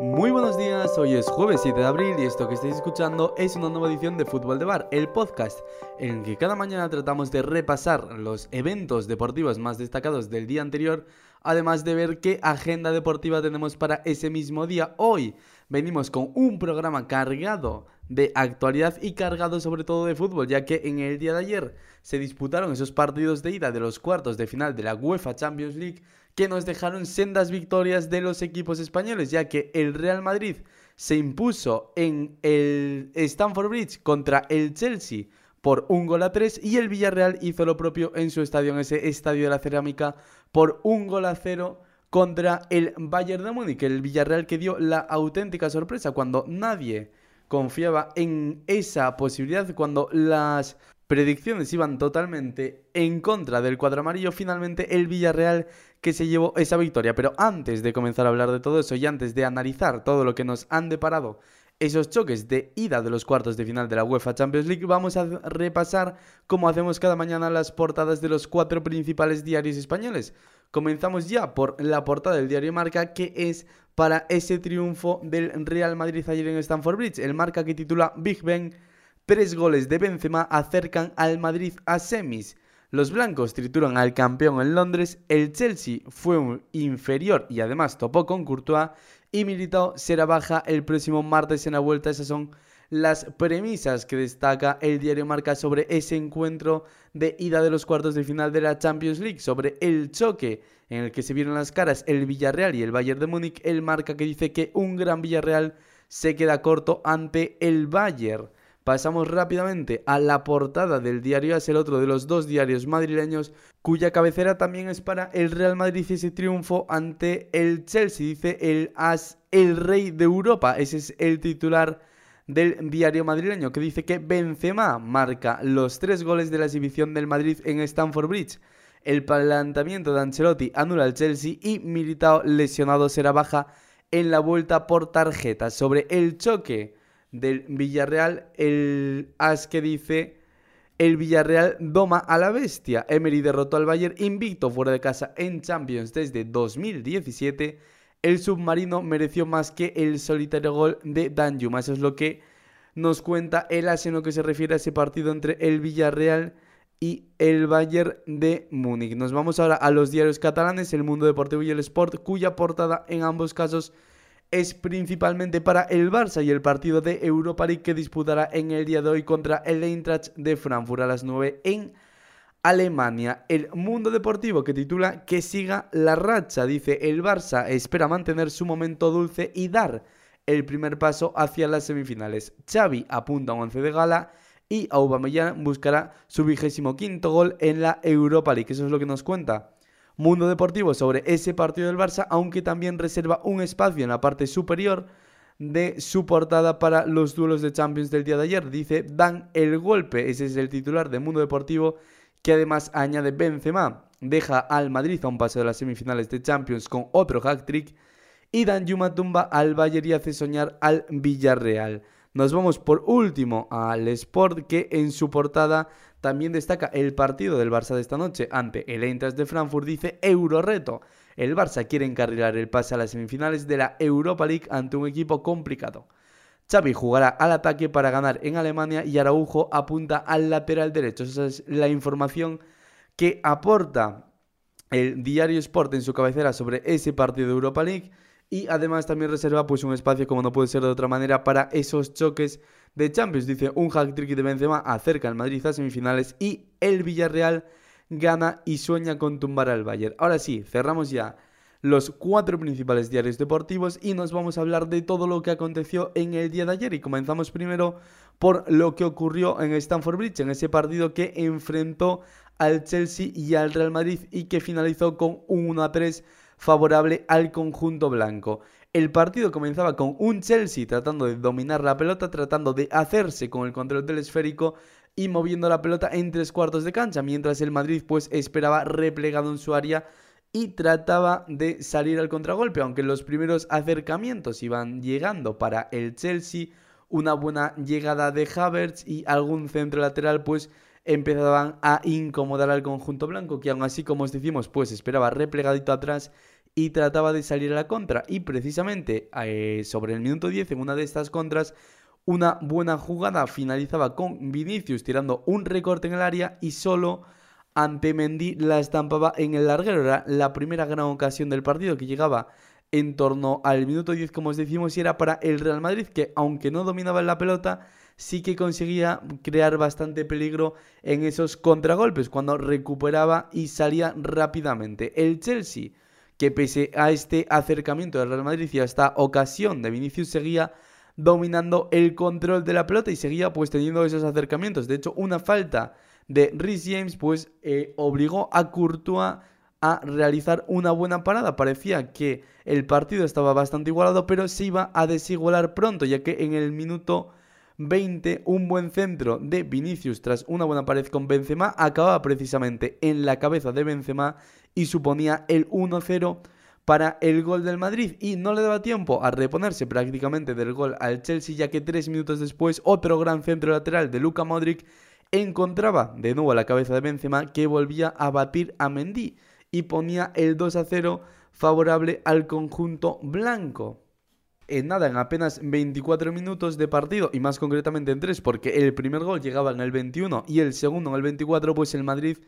Muy buenos días, hoy es jueves 7 de abril y esto que estáis escuchando es una nueva edición de Fútbol de Bar, el podcast en el que cada mañana tratamos de repasar los eventos deportivos más destacados del día anterior, además de ver qué agenda deportiva tenemos para ese mismo día. Hoy venimos con un programa cargado de actualidad y cargado sobre todo de fútbol, ya que en el día de ayer se disputaron esos partidos de ida de los cuartos de final de la UEFA Champions League que nos dejaron sendas victorias de los equipos españoles, ya que el Real Madrid se impuso en el Stamford Bridge contra el Chelsea por un gol a tres y el Villarreal hizo lo propio en su estadio, en ese estadio de la cerámica, por un gol a cero contra el Bayern de Múnich, el Villarreal que dio la auténtica sorpresa cuando nadie confiaba en esa posibilidad, cuando las predicciones iban totalmente en contra del cuadro amarillo, finalmente el Villarreal que se llevó esa victoria. Pero antes de comenzar a hablar de todo eso y antes de analizar todo lo que nos han deparado esos choques de ida de los cuartos de final de la UEFA Champions League, vamos a repasar, como hacemos cada mañana, las portadas de los cuatro principales diarios españoles. Comenzamos ya por la portada del diario Marca, que es para ese triunfo del Real Madrid ayer en Stamford Bridge. El Marca que titula Big Ben Tres goles de Benzema acercan al Madrid a semis. Los blancos trituran al campeón en Londres, el Chelsea fue inferior y además topó con Courtois y Militao será baja el próximo martes en la vuelta. Esas son las premisas que destaca el diario Marca sobre ese encuentro de ida de los cuartos de final de la Champions League, sobre el choque en el que se vieron las caras el Villarreal y el Bayern de Múnich, el Marca que dice que un gran Villarreal se queda corto ante el Bayern. Pasamos rápidamente a la portada del diario AS, el otro de los dos diarios madrileños, cuya cabecera también es para el Real Madrid y ese triunfo ante el Chelsea. Dice el AS, el rey de Europa. Ese es el titular del diario madrileño, que dice que Benzema marca los tres goles de la exhibición del Madrid en Stamford Bridge. El planteamiento de Ancelotti anula al Chelsea y Militao lesionado será baja en la vuelta por tarjeta. Sobre el choque del Villarreal, el as que dice el Villarreal doma a la bestia. Emery derrotó al Bayern invicto fuera de casa en Champions desde 2017. El submarino mereció más que el solitario gol de Danjuma. Eso es lo que nos cuenta el as en lo que se refiere a ese partido entre el Villarreal y el Bayern de Múnich. Nos vamos ahora a los diarios catalanes, El Mundo Deportivo y el Sport, cuya portada en ambos casos es principalmente para el Barça y el partido de Europa League que disputará en el día de hoy contra el Eintracht de Frankfurt a las 9 en Alemania. El mundo deportivo que titula Que siga la racha, dice el Barça, espera mantener su momento dulce y dar el primer paso hacia las semifinales. Xavi apunta a un once de gala y Aubameyang buscará su vigésimo quinto gol en la Europa League. Eso es lo que nos cuenta Mundo Deportivo sobre ese partido del Barça, aunque también reserva un espacio en la parte superior de su portada para los duelos de Champions del día de ayer. Dice, dan el golpe, ese es el titular de Mundo Deportivo, que además añade Benzema, deja al Madrid a un paso de las semifinales de Champions con otro hat-trick, y Dan Yuma tumba al Bayern y hace soñar al Villarreal. Nos vamos por último al Sport que en su portada también destaca el partido del Barça de esta noche ante el Eintracht de Frankfurt. Dice Euroreto. El Barça quiere encarrilar el pase a las semifinales de la Europa League ante un equipo complicado. Xavi jugará al ataque para ganar en Alemania y Araujo apunta al lateral derecho. Esa es la información que aporta el diario Sport en su cabecera sobre ese partido de Europa League y además también reserva pues un espacio como no puede ser de otra manera para esos choques de Champions. Dice un hack trick de Benzema acerca al Madrid a semifinales y el Villarreal gana y sueña con tumbar al Bayern. Ahora sí, cerramos ya los cuatro principales diarios deportivos y nos vamos a hablar de todo lo que aconteció en el día de ayer y comenzamos primero por lo que ocurrió en Stamford Bridge, en ese partido que enfrentó al Chelsea y al Real Madrid y que finalizó con un 1 a 3 favorable al conjunto blanco. El partido comenzaba con un Chelsea tratando de dominar la pelota, tratando de hacerse con el control del esférico y moviendo la pelota en tres cuartos de cancha, mientras el Madrid pues esperaba replegado en su área y trataba de salir al contragolpe, aunque los primeros acercamientos iban llegando para el Chelsea, una buena llegada de Havertz y algún centro lateral pues empezaban a incomodar al conjunto blanco, que aún así, como os decimos, pues esperaba replegadito atrás y trataba de salir a la contra. Y precisamente eh, sobre el minuto 10, en una de estas contras, una buena jugada finalizaba con Vinicius tirando un recorte en el área y solo ante Mendy la estampaba en el larguero. Era la primera gran ocasión del partido que llegaba en torno al minuto 10, como os decimos, y era para el Real Madrid, que aunque no dominaba la pelota, sí que conseguía crear bastante peligro en esos contragolpes, cuando recuperaba y salía rápidamente. El Chelsea, que pese a este acercamiento del Real Madrid y a esta ocasión de Vinicius, seguía dominando el control de la pelota y seguía pues teniendo esos acercamientos. De hecho, una falta de Rhys James pues eh, obligó a Courtois a realizar una buena parada. Parecía que el partido estaba bastante igualado, pero se iba a desigualar pronto, ya que en el minuto 20 un buen centro de Vinicius tras una buena pared con Benzema acababa precisamente en la cabeza de Benzema y suponía el 1-0 para el gol del Madrid y no le daba tiempo a reponerse prácticamente del gol al Chelsea ya que tres minutos después otro gran centro lateral de Luka Modric encontraba de nuevo la cabeza de Benzema que volvía a batir a Mendy y ponía el 2 a 0 favorable al conjunto blanco. En nada, en apenas 24 minutos de partido y más concretamente en 3 porque el primer gol llegaba en el 21 y el segundo en el 24 pues el Madrid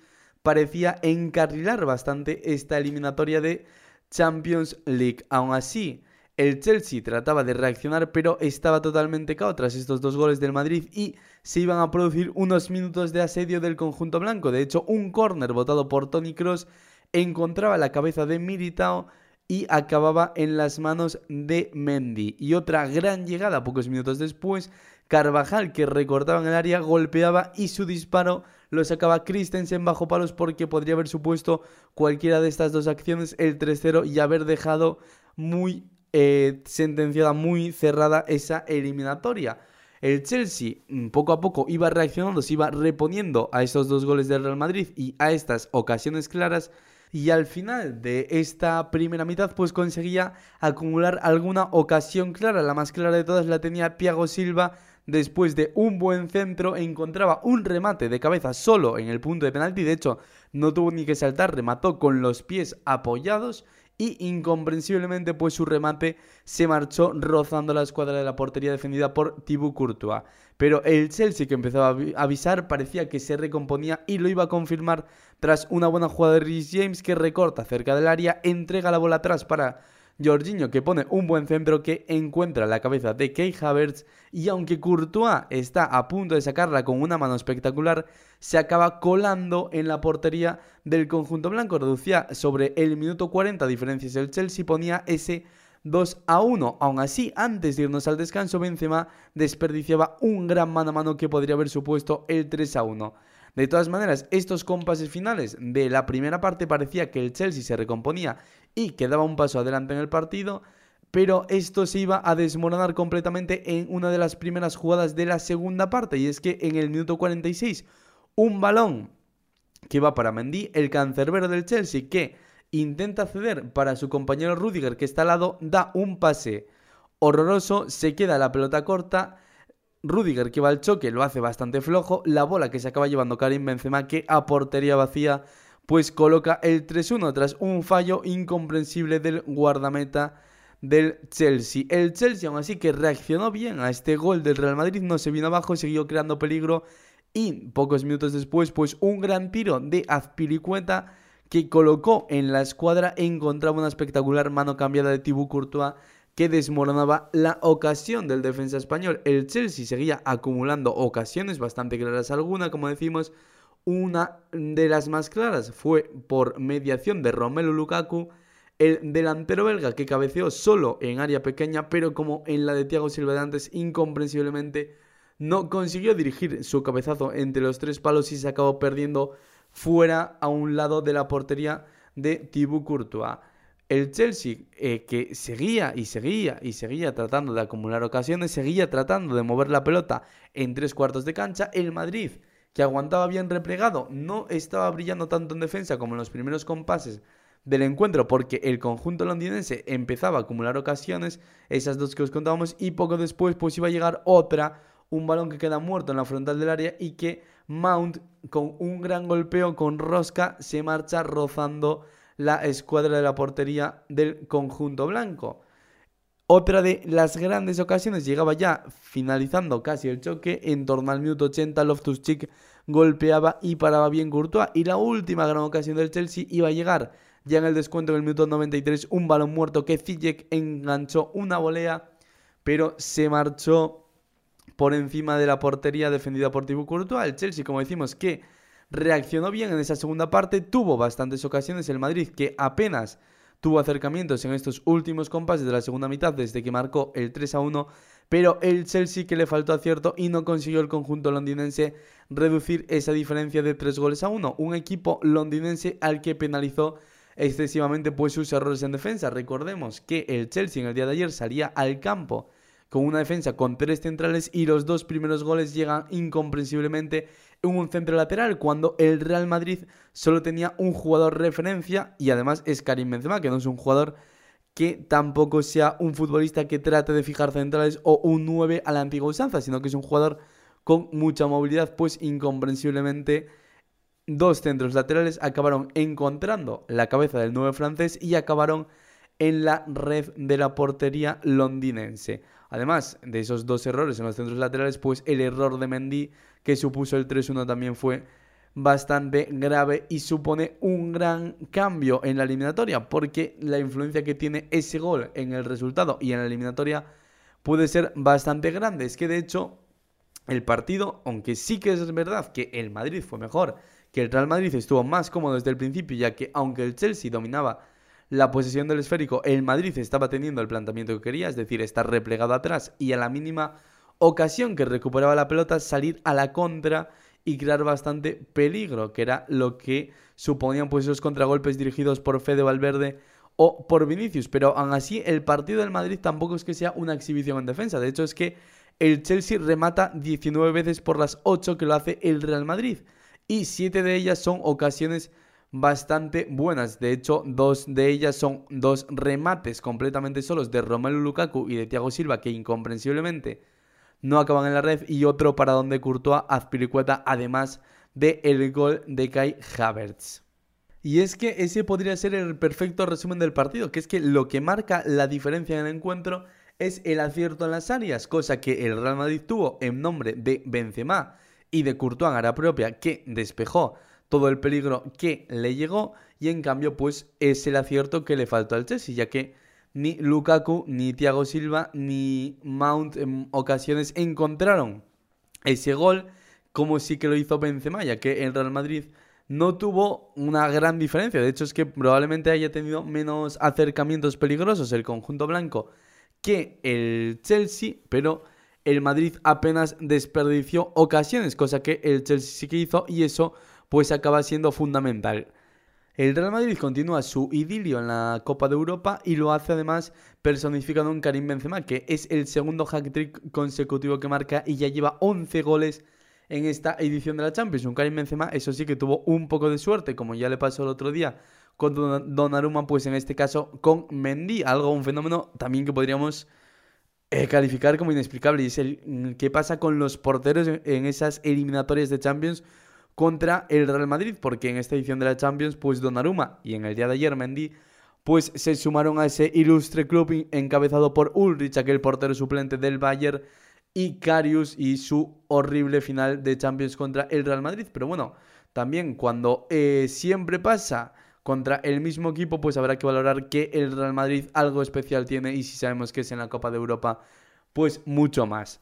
parecía encarrilar bastante esta eliminatoria de Champions League. Aún así, el Chelsea trataba de reaccionar, pero estaba totalmente cao tras estos dos goles del Madrid y se iban a producir unos minutos de asedio del conjunto blanco. De hecho, un córner votado por Tony Cross encontraba la cabeza de Militao y acababa en las manos de Mendy. Y otra gran llegada pocos minutos después, Carvajal que recortaba en el área, golpeaba y su disparo lo sacaba Christensen bajo palos porque podría haber supuesto cualquiera de estas dos acciones el 3-0 y haber dejado muy eh, sentenciada muy cerrada esa eliminatoria. El Chelsea mm, poco a poco iba reaccionando, se iba reponiendo a esos dos goles del Real Madrid y a estas ocasiones claras. Y al final de esta primera mitad, pues conseguía acumular alguna ocasión clara. La más clara de todas la tenía Thiago Silva. Después de un buen centro, encontraba un remate de cabeza solo en el punto de penalti. De hecho, no tuvo ni que saltar, remató con los pies apoyados y incomprensiblemente pues su remate se marchó rozando la escuadra de la portería defendida por Thibaut Courtois. Pero el Chelsea que empezaba a avisar parecía que se recomponía y lo iba a confirmar tras una buena jugada de Rhys James que recorta cerca del área, entrega la bola atrás para Jorginho que pone un buen centro que encuentra la cabeza de Key Havertz y aunque Courtois está a punto de sacarla con una mano espectacular, se acaba colando en la portería del conjunto blanco. Reducía sobre el minuto 40 diferencias el Chelsea, ponía ese 2 a 1. Aún así, antes de irnos al descanso, Benzema desperdiciaba un gran mano a mano que podría haber supuesto el 3 a 1. De todas maneras, estos compases finales de la primera parte parecía que el Chelsea se recomponía y quedaba un paso adelante en el partido, pero esto se iba a desmoronar completamente en una de las primeras jugadas de la segunda parte, y es que en el minuto 46, un balón que va para Mendy, el cancerbero del Chelsea, que intenta ceder para su compañero Rudiger, que está al lado, da un pase horroroso, se queda la pelota corta, Rudiger que va al choque lo hace bastante flojo, la bola que se acaba llevando Karim Benzema que a portería vacía pues coloca el 3-1 tras un fallo incomprensible del guardameta del Chelsea. El Chelsea aún así que reaccionó bien a este gol del Real Madrid, no se vino abajo, siguió creando peligro y pocos minutos después pues un gran tiro de Azpilicueta que colocó en la escuadra encontraba una espectacular mano cambiada de Thibaut Courtois que desmoronaba la ocasión del defensa español. El Chelsea seguía acumulando ocasiones bastante claras alguna, como decimos, una de las más claras fue por mediación de Romelu Lukaku, el delantero belga que cabeceó solo en área pequeña, pero como en la de Thiago Silva de antes, incomprensiblemente no consiguió dirigir su cabezazo entre los tres palos y se acabó perdiendo fuera a un lado de la portería de Thibaut Courtois. El Chelsea, eh, que seguía y seguía y seguía tratando de acumular ocasiones, seguía tratando de mover la pelota en tres cuartos de cancha. El Madrid, que aguantaba bien replegado, no estaba brillando tanto en defensa como en los primeros compases del encuentro porque el conjunto londinense empezaba a acumular ocasiones, esas dos que os contábamos, y poco después pues iba a llegar otra, un balón que queda muerto en la frontal del área y que Mount con un gran golpeo con rosca se marcha rozando la escuadra de la portería del conjunto blanco. Otra de las grandes ocasiones llegaba ya finalizando casi el choque, en torno al minuto 80 Loftus-Cheek golpeaba y paraba bien Courtois y la última gran ocasión del Chelsea iba a llegar ya en el descuento en el minuto 93 un balón muerto que Ziyech enganchó una volea pero se marchó por encima de la portería defendida por Thibaut Courtois. El Chelsea, como decimos, que reaccionó bien en esa segunda parte, tuvo bastantes ocasiones. El Madrid, que apenas tuvo acercamientos en estos últimos compases de la segunda mitad desde que marcó el 3 a 1, pero el Chelsea que le faltó acierto y no consiguió el conjunto londinense reducir esa diferencia de 3 goles a 1. Un equipo londinense al que penalizó excesivamente pues sus errores en defensa. Recordemos que el Chelsea en el día de ayer salía al campo con una defensa con tres centrales y los dos primeros goles llegan incomprensiblemente en un centro lateral cuando el Real Madrid solo tenía un jugador referencia y además es Karim Benzema que no es un jugador que tampoco sea un futbolista que trate de fijar centrales o un 9 a la antigua usanza, sino que es un jugador con mucha movilidad, pues incomprensiblemente dos centros laterales acabaron encontrando la cabeza del 9 francés y acabaron en la red de la portería londinense. Además de esos dos errores en los centros laterales, pues el error de Mendy que supuso el 3-1 también fue bastante grave y supone un gran cambio en la eliminatoria porque la influencia que tiene ese gol en el resultado y en la eliminatoria puede ser bastante grande. Es que de hecho el partido, aunque sí que es verdad que el Madrid fue mejor, que el Real Madrid estuvo más cómodo desde el principio, ya que aunque el Chelsea dominaba la posesión del esférico, el Madrid estaba teniendo el planteamiento que quería, es decir, estar replegado atrás y a la mínima ocasión que recuperaba la pelota salir a la contra y crear bastante peligro, que era lo que suponían pues esos contragolpes dirigidos por Fede Valverde o por Vinicius, pero aún así el partido del Madrid tampoco es que sea una exhibición en defensa, de hecho es que el Chelsea remata 19 veces por las 8 que lo hace el Real Madrid. Y 7 de ellas son ocasiones bastante buenas. De hecho, dos de ellas son dos remates completamente solos de Romelu Lukaku y de Thiago Silva que incomprensiblemente no acaban en la red y otro para donde Courtois azpiricueta además de el gol de Kai Havertz. Y es que ese podría ser el perfecto resumen del partido, que es que lo que marca la diferencia en el encuentro es el acierto en las áreas, cosa que el Real Madrid tuvo en nombre de Benzema y de Courtois en área propia, que despejó todo el peligro que le llegó y en cambio pues es el acierto que le faltó al Chelsea, ya que ni Lukaku, ni Thiago Silva, ni Mount en ocasiones encontraron ese gol como sí que lo hizo Benzema, ya que el Real Madrid no tuvo una gran diferencia. De hecho, es que probablemente haya tenido menos acercamientos peligrosos el conjunto blanco que el Chelsea, pero el Madrid apenas desperdició ocasiones, cosa que el Chelsea sí que hizo y eso pues acaba siendo fundamental. El Real Madrid continúa su idilio en la Copa de Europa y lo hace además personificando un Karim Benzema, que es el segundo hack-trick consecutivo que marca y ya lleva 11 goles en esta edición de la Champions. Un Karim Benzema, eso sí que tuvo un poco de suerte, como ya le pasó el otro día con Donnarumma, pues en este caso con Mendy, algo, un fenómeno también que podríamos eh, calificar como inexplicable. Y es el mm, qué pasa con los porteros en esas eliminatorias de Champions contra el Real Madrid, porque en esta edición de la Champions, pues Donnarumma y en el día de ayer Mendy, pues se sumaron a ese ilustre club encabezado por Ulrich, aquel portero suplente del Bayern, y Karius y su horrible final de Champions contra el Real Madrid. Pero bueno, también cuando eh, siempre pasa contra el mismo equipo, pues habrá que valorar que el Real Madrid algo especial tiene y si sabemos que es en la Copa de Europa, pues mucho más.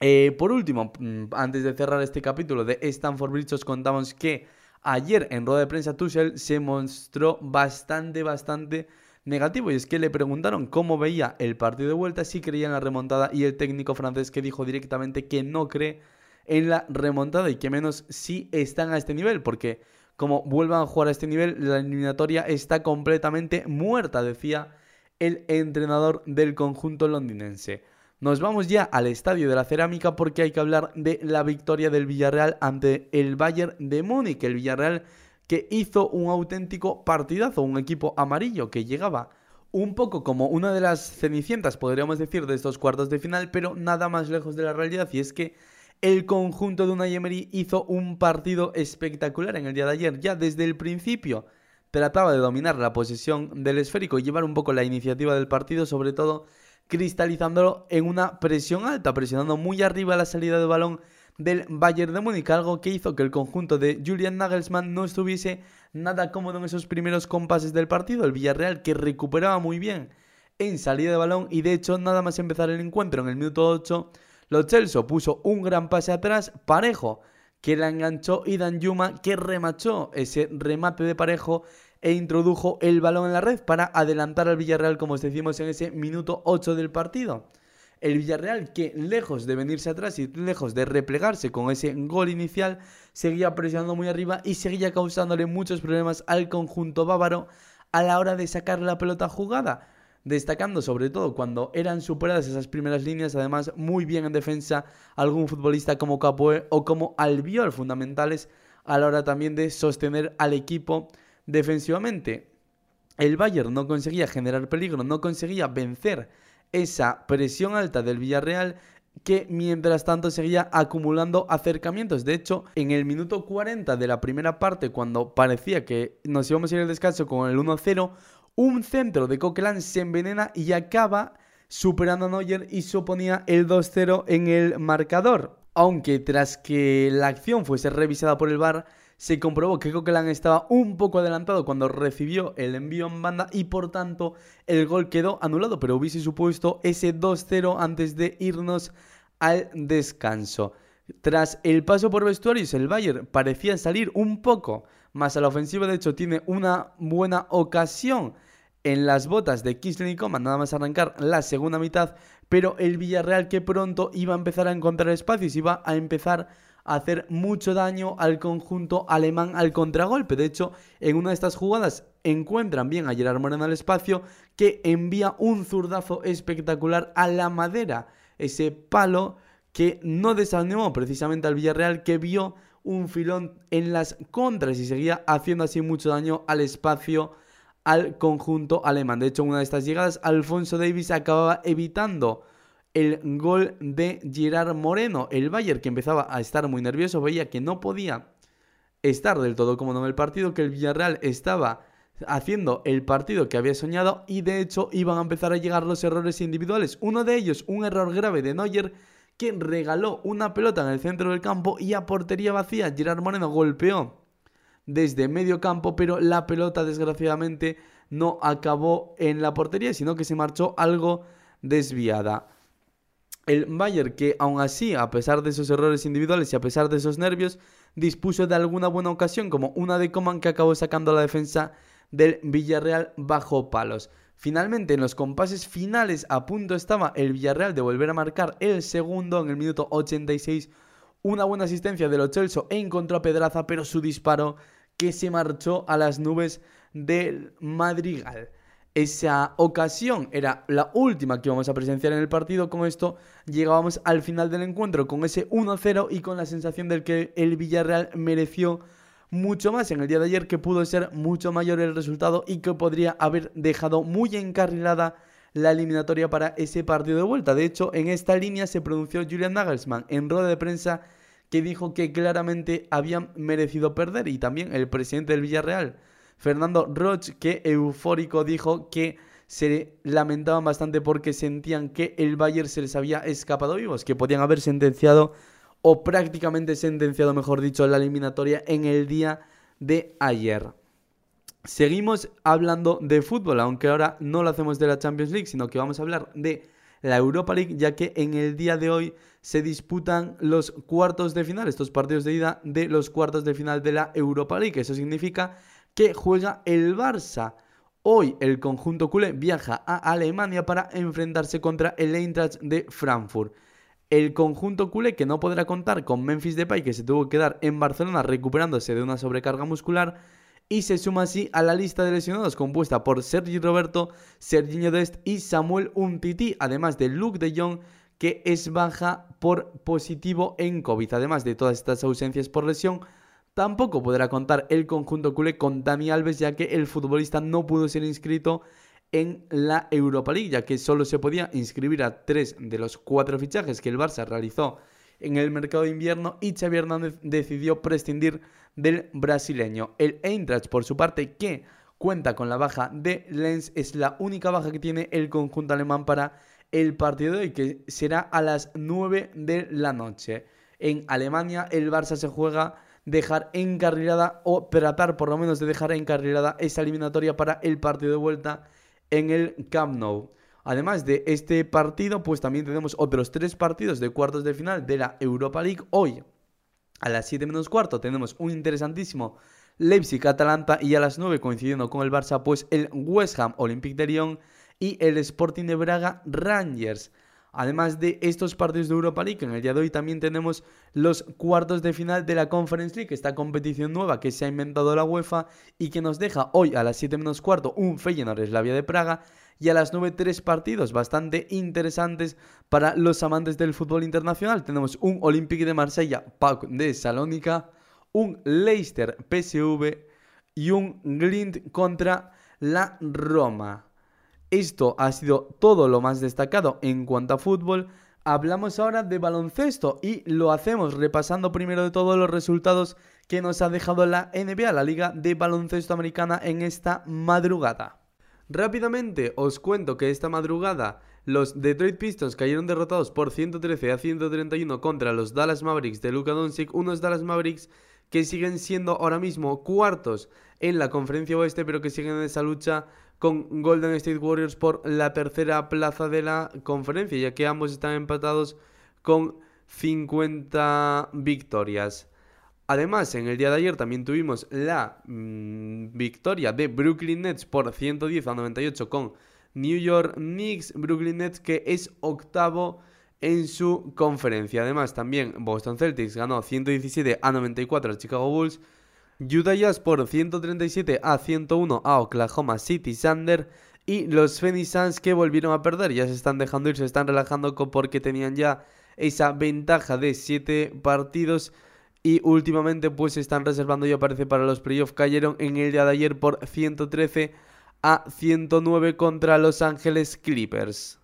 Eh, por último, mm, antes de cerrar este capítulo de Stanford Bridge, os contamos que ayer en rueda de prensa Tuchel se mostró bastante, bastante negativo. Y es que le preguntaron cómo veía el partido de vuelta, si creía en la remontada. Y el técnico francés que dijo directamente que no cree en la remontada y que menos si están a este nivel. Porque como vuelvan a jugar a este nivel, la eliminatoria está completamente muerta, decía el entrenador del conjunto londinense. Nos vamos ya al estadio de la cerámica porque hay que hablar de la victoria del Villarreal ante el Bayern de Múnich. El Villarreal que hizo un auténtico partidazo, un equipo amarillo que llegaba un poco como una de las cenicientas, podríamos decir, de estos cuartos de final, pero nada más lejos de la realidad. Y es que el conjunto de una Emery hizo un partido espectacular en el día de ayer, ya desde el principio trataba de dominar la posesión del esférico y llevar un poco la iniciativa del partido, sobre todo cristalizándolo en una presión alta, presionando muy arriba la salida de balón del Bayern de Múnich, algo que hizo que el conjunto de Julian Nagelsmann no estuviese nada cómodo en esos primeros compases del partido. El Villarreal que recuperaba muy bien en salida de balón y de hecho nada más empezar el encuentro en el minuto 8, Lo Celso puso un gran pase atrás, parejo, que la enganchó y Yuma que remachó ese remate de parejo e introdujo el balón en la red para adelantar al Villarreal como os decimos en ese minuto 8 del partido. El Villarreal que lejos de venirse atrás y lejos de replegarse con ese gol inicial, seguía presionando muy arriba y seguía causándole muchos problemas al conjunto bávaro a la hora de sacar la pelota jugada destacando sobre todo cuando eran superadas esas primeras líneas, además muy bien en defensa algún futbolista como Capoe o como Albiol, fundamentales a la hora también de sostener al equipo defensivamente. El Bayern no conseguía generar peligro, no conseguía vencer esa presión alta del Villarreal que mientras tanto seguía acumulando acercamientos. De hecho, en el minuto 40 de la primera parte, cuando parecía que nos íbamos a ir al descanso con el 1-0, un centro de Coquelin se envenena y acaba superando a Neuer y suponía el 2-0 en el marcador. Aunque tras que la acción fuese revisada por el VAR, se comprobó que Coquelin estaba un poco adelantado cuando recibió el envío en banda y por tanto el gol quedó anulado, pero hubiese supuesto ese 2-0 antes de irnos al descanso. Tras el paso por vestuarios, el Bayern parecía salir un poco más a la ofensiva. De hecho, tiene una buena ocasión en las botas de Kisling y Coman, nada más arrancar la segunda mitad. Pero el Villarreal que pronto iba a empezar a encontrar espacios, iba a empezar a hacer mucho daño al conjunto alemán al contragolpe. De hecho, en una de estas jugadas encuentran bien a Gerard Moreno al espacio que envía un zurdazo espectacular a la madera. Ese palo que no desanimó precisamente al Villarreal, que vio un filón en las contras y seguía haciendo así mucho daño al espacio al conjunto alemán. De hecho, en una de estas llegadas, Alfonso Davis acababa evitando el gol de Gerard Moreno. El Bayern, que empezaba a estar muy nervioso, veía que no podía estar del todo cómodo en el partido, que el Villarreal estaba haciendo el partido que había soñado y de hecho iban a empezar a llegar los errores individuales. Uno de ellos, un error grave de Neuer, que regaló una pelota en el centro del campo y a portería vacía Gerard Moreno golpeó desde medio campo, pero la pelota desgraciadamente no acabó en la portería, sino que se marchó algo desviada. El Bayern que aún así, a pesar de esos errores individuales y a pesar de esos nervios, dispuso de alguna buena ocasión, como una de Coman que acabó sacando la defensa del Villarreal bajo palos. Finalmente, en los compases finales a punto estaba el Villarreal de volver a marcar el segundo en el minuto 86. Una buena asistencia de Lo Celso e encontró a Pedraza, pero su disparo que se marchó a las nubes del Madrigal. Esa ocasión era la última que íbamos a presenciar en el partido. Con esto llegábamos al final del encuentro con ese 1-0 y con la sensación de que el Villarreal mereció mucho más en el día de ayer, que pudo ser mucho mayor el resultado y que podría haber dejado muy encarrilada la eliminatoria para ese partido de vuelta. De hecho, en esta línea se pronunció Julian Nagelsmann en rueda de prensa que dijo que claramente habían merecido perder y también el presidente del Villarreal, Fernando Roch, que eufórico dijo que se lamentaban bastante porque sentían que el Bayern se les había escapado vivos, que podían haber sentenciado o prácticamente sentenciado, mejor dicho, la eliminatoria en el día de ayer. Seguimos hablando de fútbol, aunque ahora no lo hacemos de la Champions League, sino que vamos a hablar de la Europa League, ya que en el día de hoy se disputan los cuartos de final, estos partidos de ida de los cuartos de final de la Europa League. Eso significa que juega el Barça. Hoy el conjunto culé viaja a Alemania para enfrentarse contra el Eintracht de Frankfurt. El conjunto culé que no podrá contar con Memphis Depay que se tuvo que quedar en Barcelona recuperándose de una sobrecarga muscular y se suma así a la lista de lesionados compuesta por Sergi Roberto, Serginho Dest y Samuel Umtiti, además de Luke de Jong que es baja por positivo en COVID. Además de todas estas ausencias por lesión, tampoco podrá contar el conjunto culé con Dani Alves ya que el futbolista no pudo ser inscrito en la Europa League, ya que solo se podía inscribir a tres de los cuatro fichajes que el Barça realizó en el mercado de invierno y Xavi Hernández decidió prescindir del brasileño. El Eintracht, por su parte, que cuenta con la baja de Lens, es la única baja que tiene el conjunto alemán para el partido de hoy, que será a las 9 de la noche. En Alemania el Barça se juega dejar encarrilada o tratar por lo menos de dejar encarrilada esa eliminatoria para el partido de vuelta en el Camp Nou. Además de este partido, pues también tenemos otros tres partidos de cuartos de final de la Europa League. Hoy, a las 7 menos cuarto, tenemos un interesantísimo Leipzig-Atalanta y a las 9, coincidiendo con el Barça, pues el West Ham Olympique de Lyon y el Sporting de Braga Rangers. Además de estos partidos de Europa League, en el día de hoy también tenemos los cuartos de final de la Conference League, esta competición nueva que se ha inventado la UEFA y que nos deja hoy a las 7 menos cuarto un Feyenoord Slavia de Praga y a las 9 tres partidos bastante interesantes para los amantes del fútbol internacional. Tenemos un Olympique de Marsella, PAOK de Salónica, un Leicester PSV y un Glint contra la Roma. Esto ha sido todo lo más destacado en cuanto a fútbol. Hablamos ahora de baloncesto y lo hacemos repasando primero de todo los resultados que nos ha dejado la NBA, la Liga de Baloncesto Americana, en esta madrugada. Rápidamente os cuento que esta madrugada los Detroit Pistons cayeron derrotados por 113 a 131 contra los Dallas Mavericks de Luka Doncic, unos Dallas Mavericks que siguen siendo ahora mismo cuartos en la conferencia oeste, pero que siguen en esa lucha con Golden State Warriors por la tercera plaza de la conferencia, ya que ambos están empatados con 50 victorias. Además, en el día de ayer también tuvimos la mm, victoria de Brooklyn Nets por 110 a 98 con New York Knicks. Brooklyn Nets que es octavo en su conferencia. Además, también Boston Celtics ganó 117 a 94 a Chicago Bulls. Utah Jazz por 137 a 101 a Oklahoma City Thunder y los Phoenix Suns que volvieron a perder, ya se están dejando ir, se están relajando porque tenían ya esa ventaja de 7 partidos y últimamente pues se están reservando y aparece para los playoffs. Cayeron en el día de ayer por 113 a 109 contra Los Ángeles Clippers.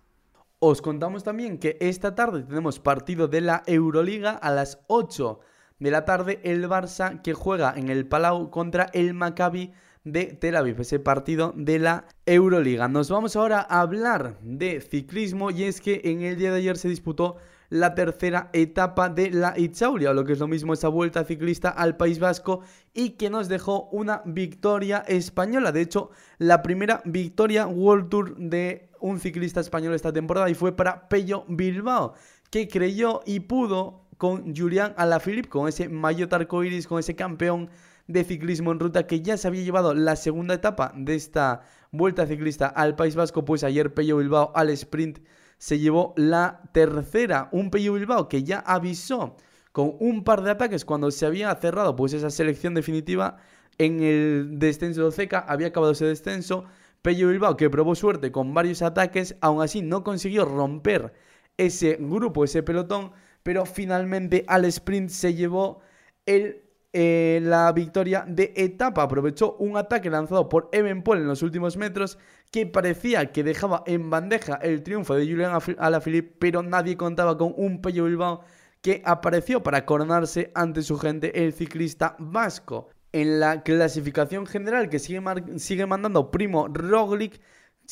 Os contamos también que esta tarde tenemos partido de la Euroliga a las 8 de la tarde el Barça que juega en el Palau contra el Maccabi de Tel Aviv, ese partido de la Euroliga. Nos vamos ahora a hablar de ciclismo y es que en el día de ayer se disputó la tercera etapa de la Itzaulia, o lo que es lo mismo esa vuelta ciclista al País Vasco y que nos dejó una victoria española. De hecho, la primera victoria World Tour de un ciclista español esta temporada y fue para Pello Bilbao, que creyó y pudo con Julián Alaphilippe, con ese maillot arcoiris, con ese campeón de ciclismo en ruta que ya se había llevado la segunda etapa de esta vuelta ciclista al País Vasco, pues ayer Pello Bilbao al sprint se llevó la tercera, un Pello Bilbao que ya avisó con un par de ataques cuando se había cerrado pues esa selección definitiva en el descenso de Ceca, había acabado ese descenso, Pello Bilbao que probó suerte con varios ataques, aún así no consiguió romper ese grupo, ese pelotón, pero finalmente al sprint se llevó el, eh, la victoria de etapa. Aprovechó un ataque lanzado por Paul en los últimos metros que parecía que dejaba en bandeja el triunfo de Julian Alaphilippe, pero nadie contaba con un Pello Bilbao que apareció para coronarse ante su gente el ciclista vasco. En la clasificación general que sigue, sigue mandando Primo Roglic,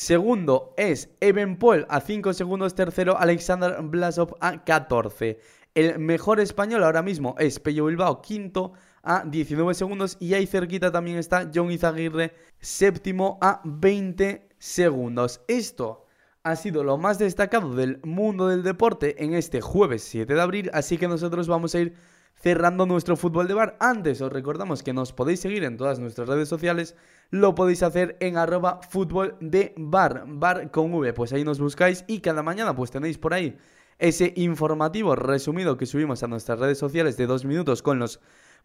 Segundo es Paul a 5 segundos. Tercero, Alexander Blasov a 14. El mejor español ahora mismo es Pello Bilbao, quinto a 19 segundos. Y ahí cerquita también está John Izaguirre, séptimo a 20 segundos. Esto ha sido lo más destacado del mundo del deporte en este jueves 7 de abril. Así que nosotros vamos a ir cerrando nuestro fútbol de bar. Antes os recordamos que nos podéis seguir en todas nuestras redes sociales. Lo podéis hacer en arroba fútbol de bar, bar con V. Pues ahí nos buscáis y cada mañana pues tenéis por ahí ese informativo resumido que subimos a nuestras redes sociales de dos minutos con los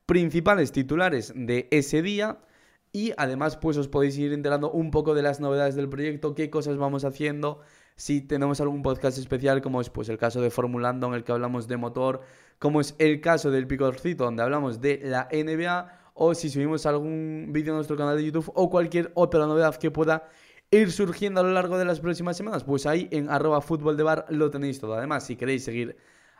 principales titulares de ese día. Y además pues os podéis ir enterando un poco de las novedades del proyecto, qué cosas vamos haciendo, si tenemos algún podcast especial como es pues el caso de Formulando en el que hablamos de motor, como es el caso del Picorcito donde hablamos de la NBA o si subimos algún vídeo en nuestro canal de YouTube o cualquier otra novedad que pueda ir surgiendo a lo largo de las próximas semanas, pues ahí en arroba fútbol de bar lo tenéis todo. Además, si queréis seguir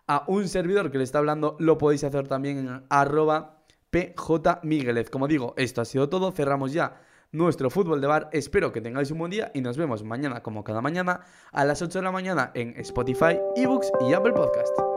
a un servidor que le está hablando, lo podéis hacer también en arroba pjmiguelez. Como digo, esto ha sido todo, cerramos ya nuestro fútbol de bar. Espero que tengáis un buen día y nos vemos mañana como cada mañana a las 8 de la mañana en Spotify, eBooks y Apple Podcast.